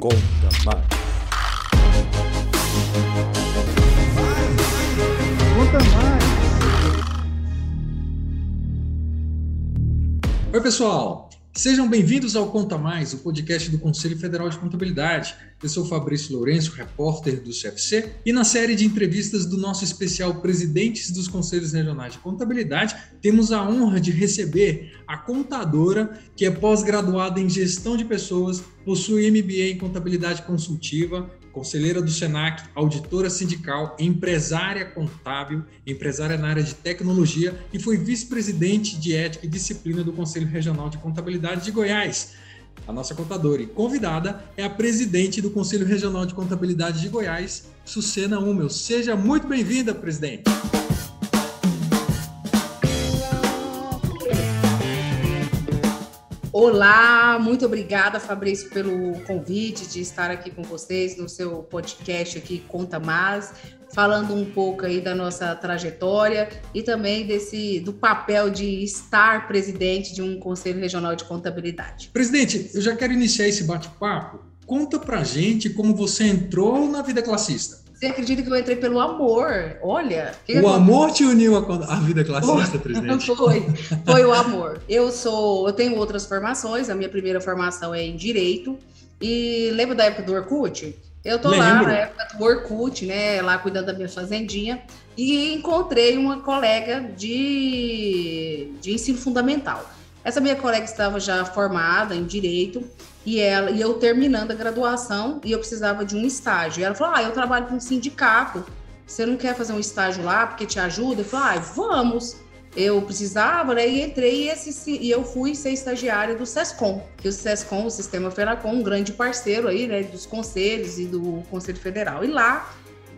Conta mais. Conta mais. Oi, pessoal! Sejam bem-vindos ao Conta Mais, o podcast do Conselho Federal de Contabilidade. Eu sou Fabrício Lourenço, repórter do CFC, e na série de entrevistas do nosso especial Presidentes dos Conselhos Regionais de Contabilidade, temos a honra de receber a contadora, que é pós-graduada em Gestão de Pessoas, possui MBA em Contabilidade Consultiva, conselheira do SENAC, auditora sindical, empresária contábil, empresária na área de tecnologia e foi vice-presidente de ética e disciplina do Conselho Regional de Contabilidade de Goiás. A nossa contadora e convidada é a presidente do Conselho Regional de Contabilidade de Goiás, Sucena Hummel. Seja muito bem-vinda, presidente. Olá, muito obrigada, Fabrício, pelo convite de estar aqui com vocês no seu podcast aqui Conta Mais, falando um pouco aí da nossa trajetória e também desse do papel de estar presidente de um Conselho Regional de Contabilidade. Presidente, eu já quero iniciar esse bate-papo. Conta pra gente como você entrou na vida classista. Você acredita que eu entrei pelo amor? Olha. o amor te uniu à vida classista, presidente? Foi, foi o amor. Eu sou, eu tenho outras formações. A minha primeira formação é em direito. E lembra da época do Orkut? Eu tô Lembro. lá na época do Orkut, né? Lá cuidando da minha fazendinha. E encontrei uma colega de, de ensino fundamental. Essa minha colega estava já formada em direito e ela e eu terminando a graduação e eu precisava de um estágio. E ela falou: "Ah, eu trabalho com um sindicato. Você não quer fazer um estágio lá porque te ajuda?" Eu falei: "Ah, vamos." Eu precisava, né? E entrei e, esse, e eu fui ser estagiária do SESCOM, que o SESCOM, o Sistema Feracom, um grande parceiro aí, né, dos conselhos e do Conselho Federal. E lá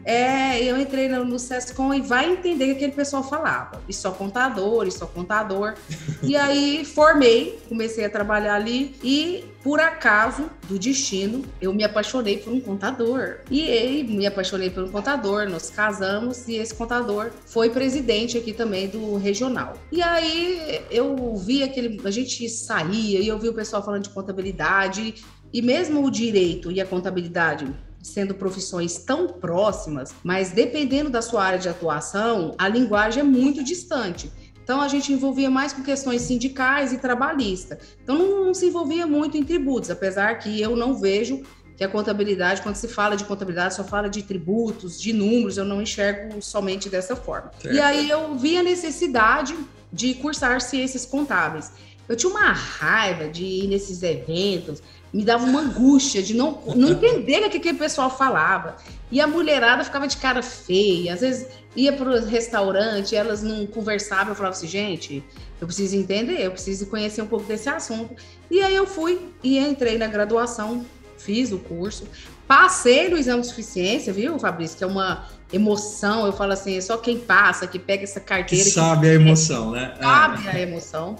é, eu entrei no, no SESCOM e vai entender o que aquele pessoal falava. E só contador, e só contador. e aí formei, comecei a trabalhar ali e, por acaso do destino, eu me apaixonei por um contador. E aí, me apaixonei por um contador, nós casamos e esse contador foi presidente aqui também do regional. E aí eu vi aquele. A gente saía e eu vi o pessoal falando de contabilidade. E mesmo o direito e a contabilidade sendo profissões tão próximas, mas dependendo da sua área de atuação, a linguagem é muito distante. Então a gente envolvia mais com questões sindicais e trabalhista. Então não, não, se envolvia muito em tributos, apesar que eu não vejo que a contabilidade, quando se fala de contabilidade, só fala de tributos, de números, eu não enxergo somente dessa forma. Certo. E aí eu vi a necessidade de cursar ciências contábeis. Eu tinha uma raiva de ir nesses eventos, me dava uma angústia de não, não entender o que aquele pessoal falava. E a mulherada ficava de cara feia, às vezes ia para o restaurante, elas não conversavam, eu falava assim, gente, eu preciso entender, eu preciso conhecer um pouco desse assunto. E aí eu fui e entrei na graduação, fiz o curso, passei no exame de suficiência, viu, Fabrício? Que é uma emoção, eu falo assim, é só quem passa, que pega essa carteira. Que sabe que a emoção, né? Sabe é. a emoção.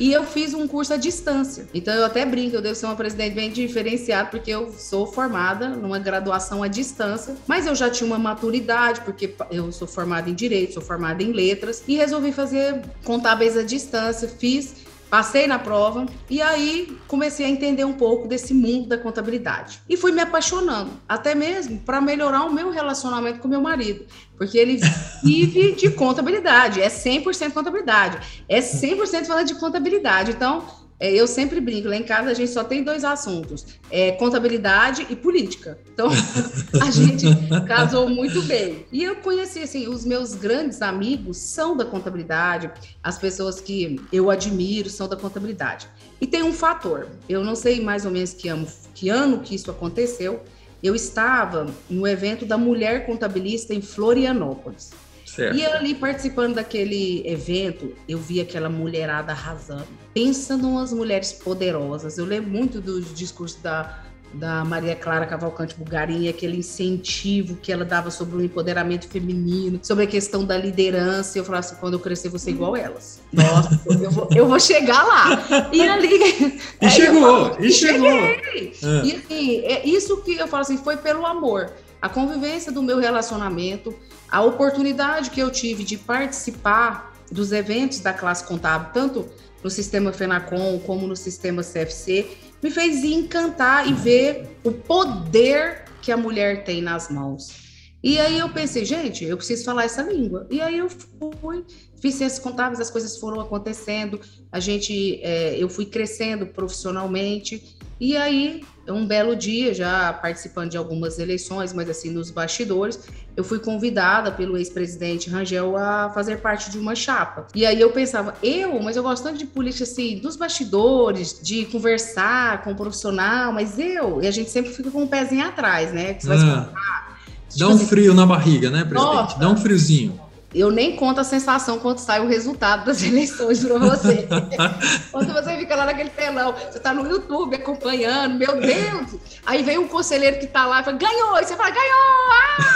E eu fiz um curso à distância. Então eu até brinco, eu devo ser uma presidente bem diferenciada, porque eu sou formada numa graduação à distância, mas eu já tinha uma maturidade, porque eu sou formada em direito, sou formada em letras, e resolvi fazer contábeis à distância. Fiz Passei na prova e aí comecei a entender um pouco desse mundo da contabilidade. E fui me apaixonando, até mesmo para melhorar o meu relacionamento com meu marido, porque ele vive de contabilidade, é 100% contabilidade, é 100% falando de contabilidade. Então, é, eu sempre brinco, lá em casa a gente só tem dois assuntos: é, contabilidade e política. Então, a gente casou muito bem. E eu conheci, assim, os meus grandes amigos são da contabilidade, as pessoas que eu admiro são da contabilidade. E tem um fator, eu não sei mais ou menos que ano que, ano que isso aconteceu, eu estava no evento da Mulher Contabilista em Florianópolis. Certo. E ali participando daquele evento, eu vi aquela mulherada arrasando. Pensa numas mulheres poderosas. Eu lembro muito dos discursos da, da Maria Clara Cavalcante Bugarini, aquele incentivo que ela dava sobre o empoderamento feminino, sobre a questão da liderança. Eu falava assim: quando eu crescer, vou ser igual elas. Nossa, eu, vou, eu vou chegar lá. E ali. E chegou, e chegou. Cheguei. Ah. E assim, é isso que eu falo assim: foi pelo amor. A convivência do meu relacionamento a oportunidade que eu tive de participar dos eventos da classe contábil, tanto no sistema FENACOM como no sistema CFC, me fez encantar e ver o poder que a mulher tem nas mãos. E aí eu pensei, gente, eu preciso falar essa língua. E aí eu fui, fiz ciências contábeis, as coisas foram acontecendo, a gente, é, eu fui crescendo profissionalmente. E aí, um belo dia, já participando de algumas eleições, mas assim, nos bastidores, eu fui convidada pelo ex-presidente Rangel a fazer parte de uma chapa. E aí eu pensava, eu, mas eu gosto tanto de política assim, dos bastidores, de conversar com o profissional, mas eu, e a gente sempre fica com o um pezinho atrás, né? Que você vai ah. Dá um frio na barriga, né, presidente? Nossa, Dá um friozinho. Eu nem conto a sensação quando sai o resultado das eleições para você. quando você fica lá naquele telão, você está no YouTube acompanhando, meu Deus! Aí vem um conselheiro que está lá e fala, ganhou! E você fala, ganhou! Ai!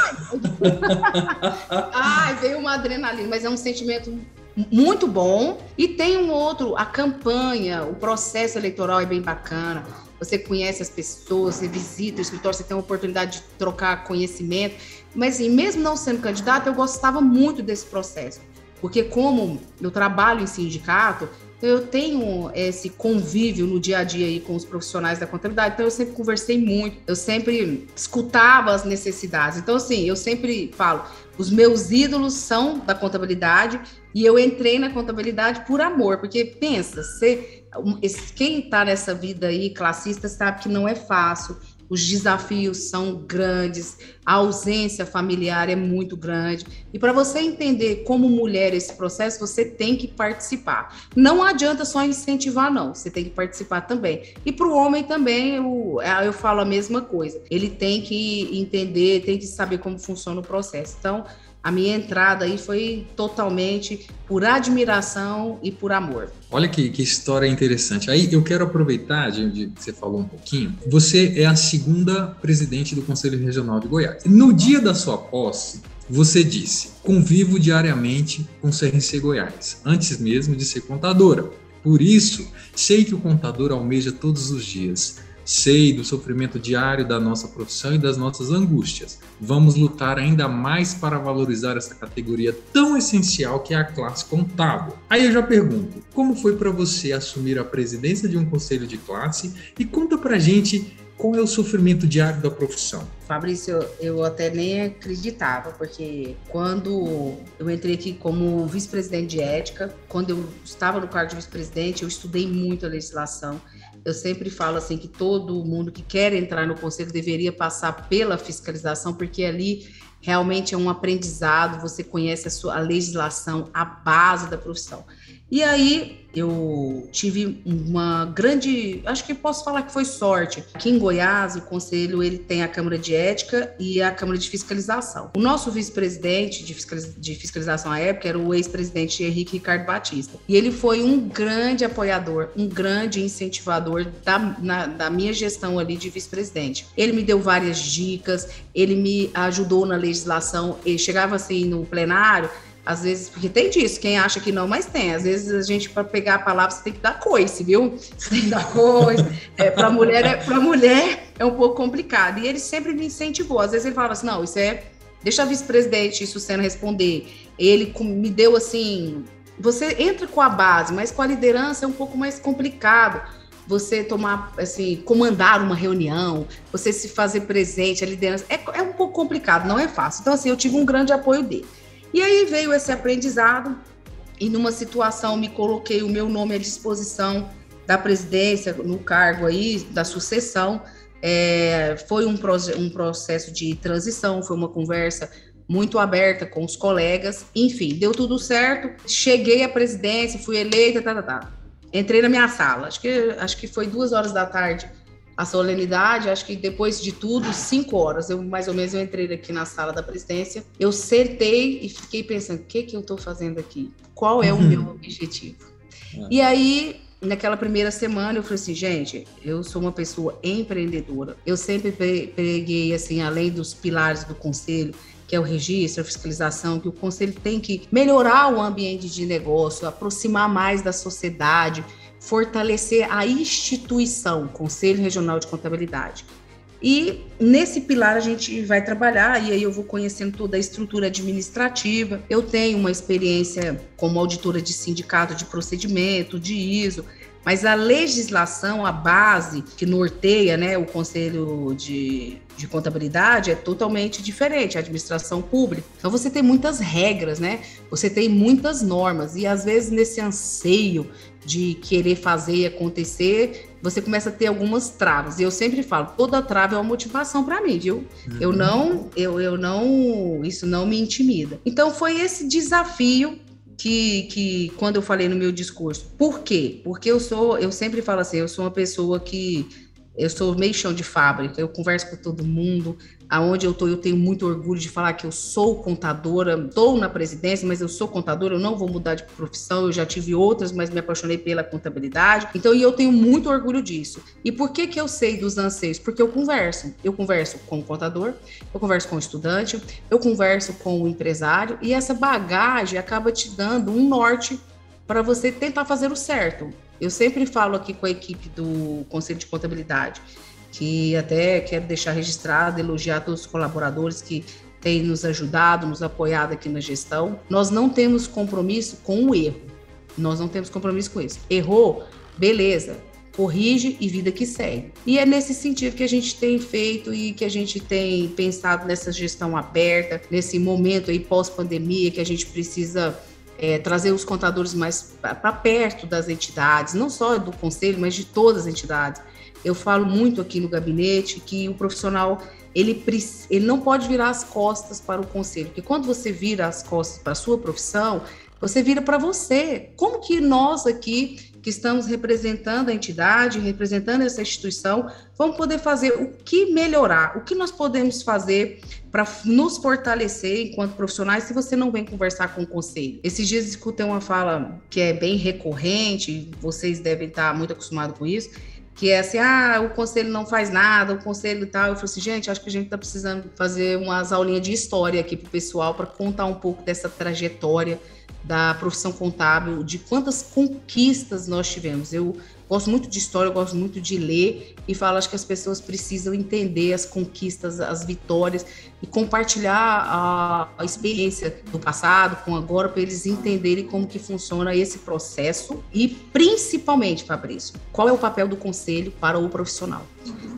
Ai, veio uma adrenalina, mas é um sentimento muito bom. E tem um outro, a campanha, o processo eleitoral é bem bacana você conhece as pessoas, você visita o escritório, você tem a oportunidade de trocar conhecimento. Mas, assim, mesmo não sendo candidato, eu gostava muito desse processo. Porque, como eu trabalho em sindicato, eu tenho esse convívio no dia a dia aí com os profissionais da contabilidade, então eu sempre conversei muito, eu sempre escutava as necessidades. Então, assim, eu sempre falo, os meus ídolos são da contabilidade e eu entrei na contabilidade por amor, porque pensa, você, quem está nessa vida aí, classista, sabe que não é fácil os desafios são grandes, a ausência familiar é muito grande. E para você entender como mulher esse processo, você tem que participar. Não adianta só incentivar, não, você tem que participar também. E para o homem também, eu, eu falo a mesma coisa. Ele tem que entender, tem que saber como funciona o processo. Então, a minha entrada aí foi totalmente por admiração e por amor. Olha que, que história interessante. Aí eu quero aproveitar de você falou um pouquinho. Você é a segunda presidente do Conselho Regional de Goiás. No dia da sua posse, você disse: convivo diariamente com CRC Goiás, antes mesmo de ser contadora. Por isso, sei que o contador almeja todos os dias Sei do sofrimento diário da nossa profissão e das nossas angústias. Vamos lutar ainda mais para valorizar essa categoria tão essencial que é a classe contábil. Aí eu já pergunto, como foi para você assumir a presidência de um conselho de classe e conta pra gente qual é o sofrimento diário da profissão? Fabrício, eu até nem acreditava, porque quando eu entrei aqui como vice-presidente de ética, quando eu estava no cargo de vice-presidente, eu estudei muito a legislação eu sempre falo assim que todo mundo que quer entrar no conselho deveria passar pela fiscalização, porque ali realmente é um aprendizado, você conhece a sua a legislação, a base da profissão. E aí eu tive uma grande, acho que posso falar que foi sorte. Aqui em Goiás, o conselho ele tem a Câmara de Ética e a Câmara de Fiscalização. O nosso vice-presidente de, fiscaliz, de fiscalização à época era o ex-presidente Henrique Ricardo Batista. E ele foi um grande apoiador, um grande incentivador da, na, da minha gestão ali de vice-presidente. Ele me deu várias dicas, ele me ajudou na legislação, ele chegava assim no plenário, às vezes, porque tem disso, quem acha que não, mas tem. Às vezes a gente, para pegar a palavra, você tem que dar coice, viu? Você tem que dar coice. É, para mulher, é, para mulher é um pouco complicado. E ele sempre me incentivou. Às vezes ele falava assim: não, isso é. Deixa a vice-presidente Sucena responder. Ele me deu assim. Você entra com a base, mas com a liderança é um pouco mais complicado você tomar, assim, comandar uma reunião, você se fazer presente, a liderança, é, é um pouco complicado, não é fácil. Então, assim, eu tive um grande apoio dele. E aí veio esse aprendizado, e numa situação me coloquei o meu nome à disposição da presidência, no cargo aí, da sucessão. É, foi um, um processo de transição, foi uma conversa muito aberta com os colegas, enfim, deu tudo certo. Cheguei à presidência, fui eleita, tá, tá, tá. Entrei na minha sala, acho que, acho que foi duas horas da tarde a solenidade, acho que depois de tudo, cinco horas, eu mais ou menos eu entrei aqui na sala da presidência, eu sentei e fiquei pensando, o que que eu estou fazendo aqui? Qual é o uhum. meu objetivo? É. E aí, naquela primeira semana, eu falei assim, gente, eu sou uma pessoa empreendedora, eu sempre peguei, assim, além dos pilares do conselho, que é o registro, a fiscalização, que o conselho tem que melhorar o ambiente de negócio, aproximar mais da sociedade, fortalecer a instituição, Conselho Regional de Contabilidade. E nesse pilar a gente vai trabalhar, e aí eu vou conhecendo toda a estrutura administrativa. Eu tenho uma experiência como auditora de sindicato de procedimento, de ISO, mas a legislação, a base que norteia né, o Conselho de, de Contabilidade é totalmente diferente, a administração pública. Então você tem muitas regras, né? Você tem muitas normas, e às vezes nesse anseio de querer fazer e acontecer, você começa a ter algumas travas. E eu sempre falo, toda trava é uma motivação para mim, viu? Uhum. Eu não, eu, eu não, isso não me intimida. Então foi esse desafio que, que quando eu falei no meu discurso. Por quê? Porque eu sou, eu sempre falo assim, eu sou uma pessoa que eu sou meio chão de fábrica, eu converso com todo mundo. Aonde eu estou, eu tenho muito orgulho de falar que eu sou contadora, estou na presidência, mas eu sou contadora, eu não vou mudar de profissão, eu já tive outras, mas me apaixonei pela contabilidade. Então, e eu tenho muito orgulho disso. E por que que eu sei dos anseios? Porque eu converso. Eu converso com o contador, eu converso com o estudante, eu converso com o empresário, e essa bagagem acaba te dando um norte para você tentar fazer o certo. Eu sempre falo aqui com a equipe do Conselho de Contabilidade, que até quero deixar registrado, elogiar todos os colaboradores que têm nos ajudado, nos apoiado aqui na gestão. Nós não temos compromisso com o erro. Nós não temos compromisso com isso. Errou, beleza, corrige e vida que segue. E é nesse sentido que a gente tem feito e que a gente tem pensado nessa gestão aberta, nesse momento aí pós-pandemia que a gente precisa é, trazer os contadores mais para perto das entidades, não só do conselho, mas de todas as entidades. Eu falo muito aqui no gabinete que o profissional ele, ele não pode virar as costas para o conselho, porque quando você vira as costas para a sua profissão, você vira para você. Como que nós aqui que estamos representando a entidade, representando essa instituição, vamos poder fazer o que melhorar, o que nós podemos fazer para nos fortalecer enquanto profissionais se você não vem conversar com o conselho. Esses dias escutei uma fala que é bem recorrente, vocês devem estar muito acostumados com isso, que é assim, ah, o conselho não faz nada, o conselho e tal. Eu falei assim, gente, acho que a gente está precisando fazer umas aulinhas de história aqui para o pessoal para contar um pouco dessa trajetória da profissão contábil, de quantas conquistas nós tivemos. Eu gosto muito de história, gosto muito de ler e falo acho que as pessoas precisam entender as conquistas, as vitórias e compartilhar a, a experiência do passado com agora para eles entenderem como que funciona esse processo e principalmente, Fabrício, qual é o papel do conselho para o profissional.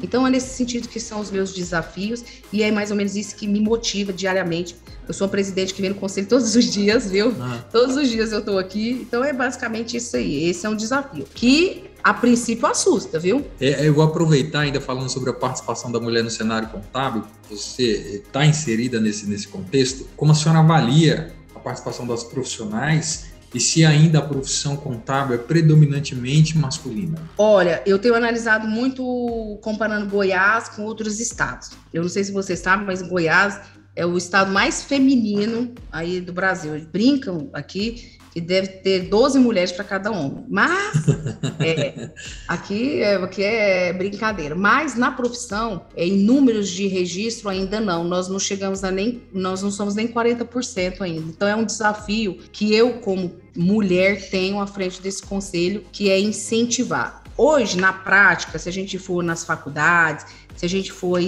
Então é nesse sentido que são os meus desafios e é mais ou menos isso que me motiva diariamente eu sou a presidente que vem no conselho todos os dias, viu? Ah. Todos os dias eu estou aqui. Então é basicamente isso aí. Esse é um desafio. Que a princípio assusta, viu? É, eu vou aproveitar ainda falando sobre a participação da mulher no cenário contábil. Você está inserida nesse, nesse contexto. Como a senhora avalia a participação das profissionais e se ainda a profissão contábil é predominantemente masculina? Olha, eu tenho analisado muito comparando Goiás com outros estados. Eu não sei se você sabe, mas Goiás é o estado mais feminino aí do Brasil. Eles brincam aqui que deve ter 12 mulheres para cada homem. Mas é, aqui, é, aqui é brincadeira. Mas na profissão, é, em números de registro ainda não. Nós não chegamos a nem, nós não somos nem 40% ainda. Então é um desafio que eu, como mulher, tenho à frente desse conselho, que é incentivar. Hoje, na prática, se a gente for nas faculdades, se a gente for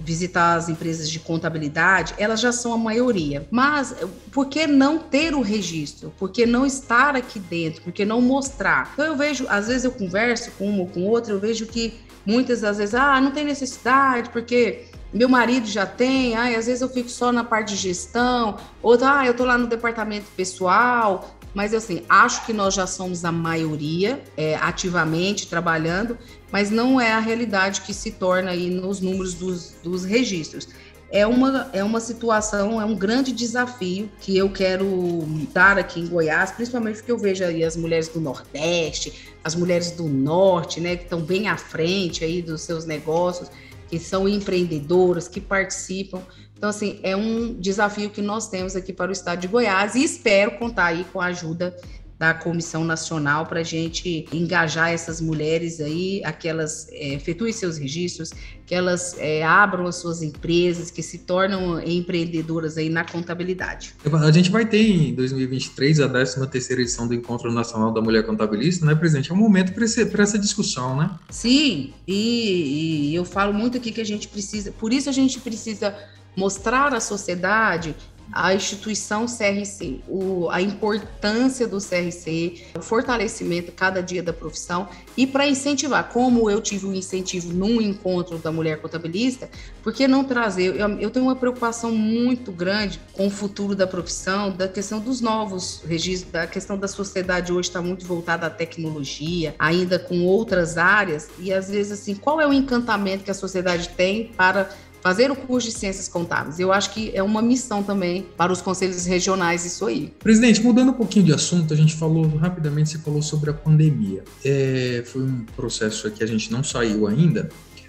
visitar as empresas de contabilidade, elas já são a maioria. Mas por que não ter o registro? Por que não estar aqui dentro? Por que não mostrar? Então eu vejo, às vezes eu converso com uma ou com outra, eu vejo que muitas das vezes, ah, não tem necessidade, porque meu marido já tem, ah, às vezes eu fico só na parte de gestão, outra, ah, eu tô lá no departamento pessoal, mas assim, acho que nós já somos a maioria é, ativamente trabalhando, mas não é a realidade que se torna aí nos números dos, dos registros. É uma, é uma situação, é um grande desafio que eu quero dar aqui em Goiás, principalmente porque eu vejo aí as mulheres do Nordeste, as mulheres do Norte, né, que estão bem à frente aí dos seus negócios, que são empreendedoras, que participam. Então, assim, é um desafio que nós temos aqui para o estado de Goiás e espero contar aí com a ajuda da Comissão Nacional para a gente engajar essas mulheres aí, que elas é, efetuem seus registros, que elas é, abram as suas empresas, que se tornam empreendedoras aí na contabilidade. A gente vai ter em 2023 a 13 terceira edição do Encontro Nacional da Mulher Contabilista, né, presidente? É um momento para essa discussão, né? Sim, e, e eu falo muito aqui que a gente precisa, por isso a gente precisa mostrar à sociedade a instituição CRC, o, a importância do CRC, o fortalecimento cada dia da profissão e para incentivar, como eu tive um incentivo num encontro da mulher contabilista, por que não trazer? Eu, eu tenho uma preocupação muito grande com o futuro da profissão, da questão dos novos registros, da questão da sociedade hoje está muito voltada à tecnologia, ainda com outras áreas, e às vezes assim, qual é o encantamento que a sociedade tem para fazer o curso de ciências contábeis. Eu acho que é uma missão também para os conselhos regionais isso aí. Presidente, mudando um pouquinho de assunto, a gente falou rapidamente, você falou sobre a pandemia. É, foi um processo que a gente não saiu ainda,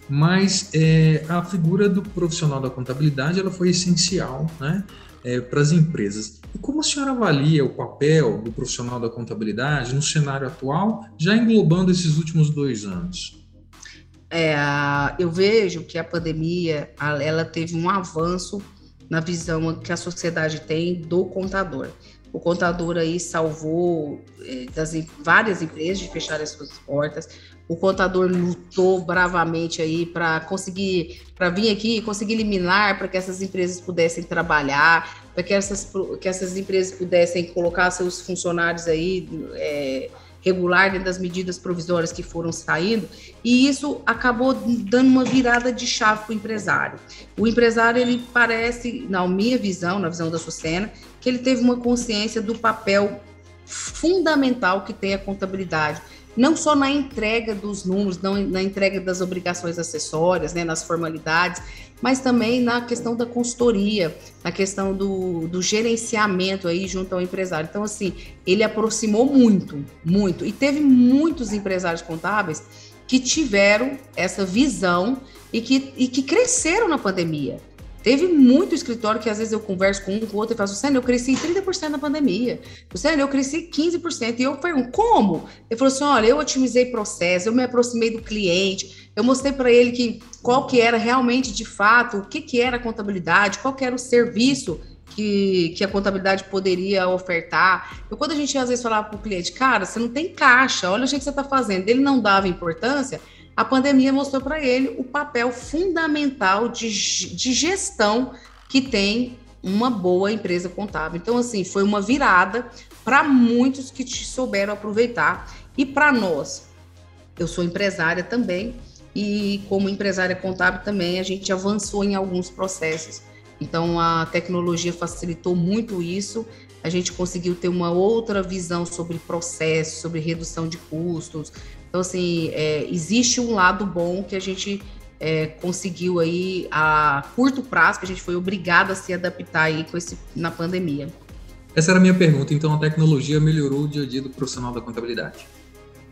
mas é, a figura do profissional da contabilidade ela foi essencial, né? É, para as empresas. E como a senhora avalia o papel do profissional da contabilidade no cenário atual, já englobando esses últimos dois anos? É, eu vejo que a pandemia ela teve um avanço na visão que a sociedade tem do contador. O contador aí salvou é, das várias empresas de fechar as suas portas. O contador lutou bravamente aí para conseguir, para vir aqui e conseguir eliminar para que essas empresas pudessem trabalhar, para que essas, que essas empresas pudessem colocar seus funcionários aí é, regular dentro das medidas provisórias que foram saindo, e isso acabou dando uma virada de chave para o empresário. O empresário, ele parece, na minha visão, na visão da Sucena, que ele teve uma consciência do papel fundamental que tem a contabilidade não só na entrega dos números, não na entrega das obrigações acessórias, né, nas formalidades, mas também na questão da consultoria, na questão do, do gerenciamento aí junto ao empresário. Então, assim, ele aproximou muito, muito. E teve muitos empresários contábeis que tiveram essa visão e que, e que cresceram na pandemia. Teve muito escritório que às vezes eu converso com um, com o outro e falo, Luciano, eu cresci 30% na pandemia. Luciano, eu cresci 15%. E eu pergunto, como? Ele falou assim, olha, eu otimizei processo, eu me aproximei do cliente, eu mostrei para ele que qual que era realmente, de fato, o que, que era a contabilidade, qual que era o serviço que, que a contabilidade poderia ofertar. Quando a gente às vezes falava para o cliente, cara, você não tem caixa, olha o jeito que você está fazendo. Ele não dava importância, a pandemia mostrou para ele o papel fundamental de, de gestão que tem uma boa empresa contábil. Então, assim, foi uma virada para muitos que souberam aproveitar. E para nós, eu sou empresária também, e como empresária contábil também, a gente avançou em alguns processos. Então, a tecnologia facilitou muito isso. A gente conseguiu ter uma outra visão sobre processo, sobre redução de custos, então, assim, é, existe um lado bom que a gente é, conseguiu aí a curto prazo, que a gente foi obrigado a se adaptar aí com esse, na pandemia. Essa era a minha pergunta. Então, a tecnologia melhorou o dia a dia do profissional da contabilidade?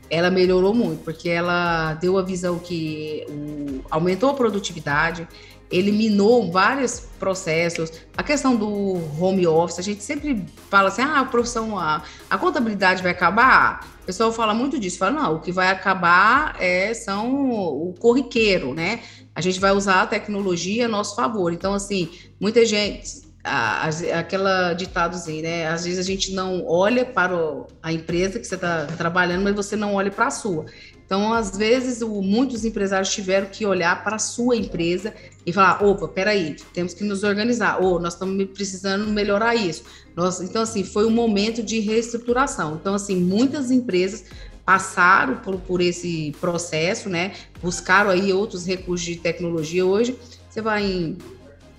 Ela melhorou muito, porque ela deu a visão que o, aumentou a produtividade, eliminou vários processos. A questão do home office, a gente sempre fala assim: ah, a profissão, a, a contabilidade vai acabar. O pessoal fala muito disso, fala, não, o que vai acabar é, são o corriqueiro, né? A gente vai usar a tecnologia a nosso favor. Então, assim, muita gente, aquela ditadozinho, né? Às vezes a gente não olha para o, a empresa que você está trabalhando, mas você não olha para a sua. Então, às vezes, o, muitos empresários tiveram que olhar para a sua empresa e falar: opa, peraí, temos que nos organizar, ou nós estamos precisando melhorar isso. Nós, então, assim, foi um momento de reestruturação. Então, assim, muitas empresas passaram por, por esse processo, né? Buscaram aí outros recursos de tecnologia. Hoje, você vai em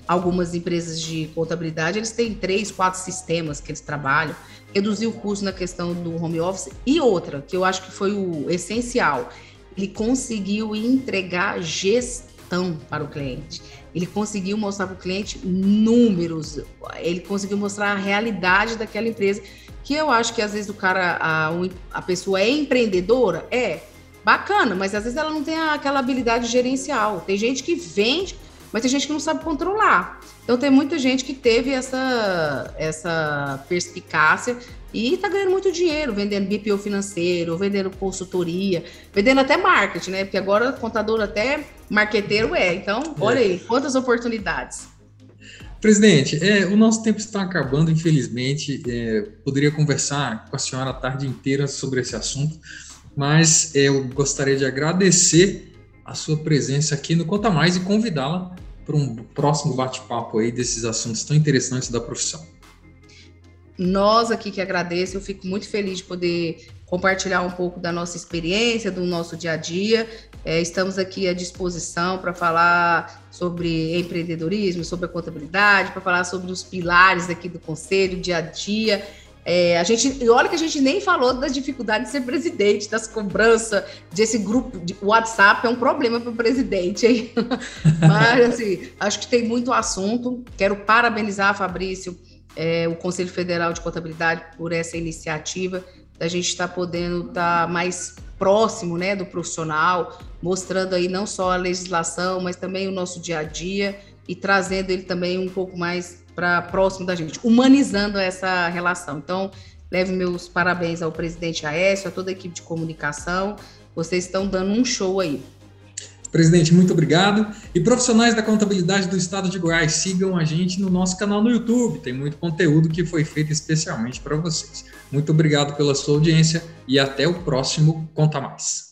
algumas empresas de contabilidade, eles têm três, quatro sistemas que eles trabalham, reduzir o custo na questão do home office e outra, que eu acho que foi o essencial, ele conseguiu entregar gestão para o cliente. Ele conseguiu mostrar para o cliente números, ele conseguiu mostrar a realidade daquela empresa, que eu acho que às vezes o cara, a, a pessoa é empreendedora, é bacana, mas às vezes ela não tem aquela habilidade gerencial. Tem gente que vende mas tem gente que não sabe controlar. Então tem muita gente que teve essa, essa perspicácia e está ganhando muito dinheiro vendendo BPO financeiro, vendendo consultoria, vendendo até marketing, né? Porque agora contador até marqueteiro é. Então, olha aí, quantas oportunidades. Presidente, é, o nosso tempo está acabando, infelizmente. É, poderia conversar com a senhora a tarde inteira sobre esse assunto, mas é, eu gostaria de agradecer a sua presença aqui no Conta Mais e convidá-la para um próximo bate-papo aí desses assuntos tão interessantes da profissão. Nós aqui que agradeço, eu fico muito feliz de poder compartilhar um pouco da nossa experiência, do nosso dia a dia. É, estamos aqui à disposição para falar sobre empreendedorismo, sobre a contabilidade, para falar sobre os pilares aqui do conselho, dia a dia. É, a gente, e olha que a gente nem falou das dificuldades de ser presidente, das cobranças desse grupo de WhatsApp, é um problema para o presidente, hein? Mas, assim, acho que tem muito assunto. Quero parabenizar, Fabrício, é, o Conselho Federal de Contabilidade por essa iniciativa da gente estar tá podendo estar tá mais próximo né, do profissional, mostrando aí não só a legislação, mas também o nosso dia a dia e trazendo ele também um pouco mais para próximo da gente, humanizando essa relação. Então, leve meus parabéns ao presidente Aécio, a toda a equipe de comunicação. Vocês estão dando um show aí. Presidente, muito obrigado. E profissionais da contabilidade do estado de Goiás, sigam a gente no nosso canal no YouTube. Tem muito conteúdo que foi feito especialmente para vocês. Muito obrigado pela sua audiência e até o próximo Conta Mais.